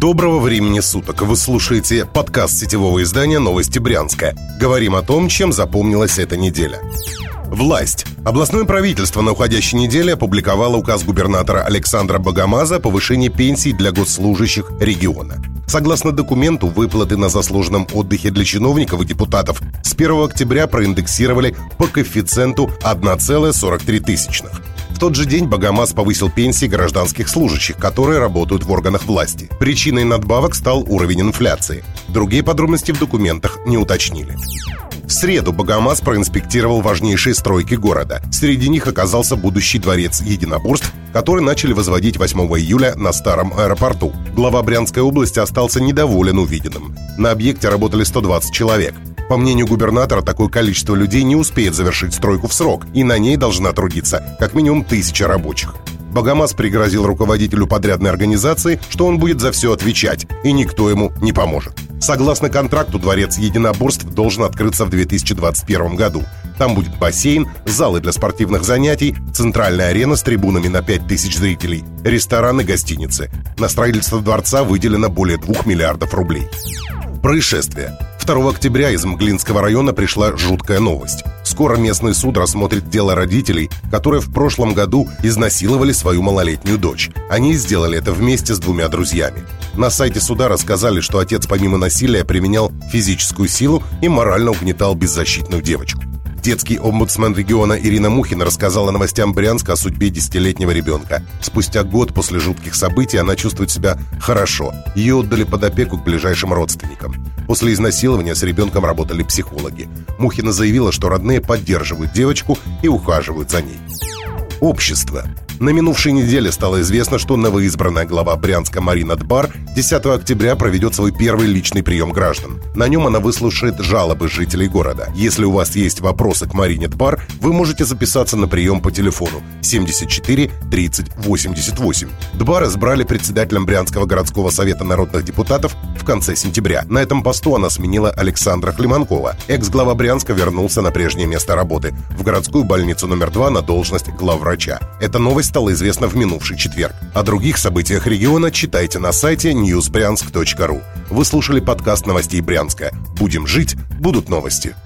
Доброго времени суток! Вы слушаете подкаст сетевого издания «Новости Брянска». Говорим о том, чем запомнилась эта неделя. Власть. Областное правительство на уходящей неделе опубликовало указ губернатора Александра Богомаза о повышении пенсий для госслужащих региона. Согласно документу, выплаты на заслуженном отдыхе для чиновников и депутатов с 1 октября проиндексировали по коэффициенту 1,43 тысячных. В тот же день Богомаз повысил пенсии гражданских служащих, которые работают в органах власти. Причиной надбавок стал уровень инфляции. Другие подробности в документах не уточнили. В среду Богомаз проинспектировал важнейшие стройки города. Среди них оказался будущий дворец единоборств, который начали возводить 8 июля на старом аэропорту. Глава Брянской области остался недоволен увиденным. На объекте работали 120 человек. По мнению губернатора, такое количество людей не успеет завершить стройку в срок, и на ней должна трудиться как минимум тысяча рабочих. Богомаз пригрозил руководителю подрядной организации, что он будет за все отвечать, и никто ему не поможет. Согласно контракту, дворец единоборств должен открыться в 2021 году. Там будет бассейн, залы для спортивных занятий, центральная арена с трибунами на 5000 зрителей, рестораны, гостиницы. На строительство дворца выделено более 2 миллиардов рублей. Происшествие. 2 октября из Мглинского района пришла жуткая новость. Скоро местный суд рассмотрит дело родителей, которые в прошлом году изнасиловали свою малолетнюю дочь. Они сделали это вместе с двумя друзьями. На сайте суда рассказали, что отец помимо насилия применял физическую силу и морально угнетал беззащитную девочку. Детский омбудсмен региона Ирина Мухина рассказала новостям Брянска о судьбе десятилетнего ребенка. Спустя год после жутких событий она чувствует себя хорошо. Ее отдали под опеку к ближайшим родственникам. После изнасилования с ребенком работали психологи. Мухина заявила, что родные поддерживают девочку и ухаживают за ней. Общество. На минувшей неделе стало известно, что новоизбранная глава Брянска Марина Дбар 10 октября проведет свой первый личный прием граждан. На нем она выслушает жалобы жителей города. Если у вас есть вопросы к Марине Дбар, вы можете записаться на прием по телефону 74 30 88. Дбар избрали председателем Брянского городского совета народных депутатов в конце сентября. На этом посту она сменила Александра Климанкова. Экс-глава Брянска вернулся на прежнее место работы в городскую больницу номер 2 на должность главврача. Эта новость стало известно в минувший четверг. О других событиях региона читайте на сайте newsbryansk.ru. Вы слушали подкаст новостей Брянска. Будем жить, будут новости.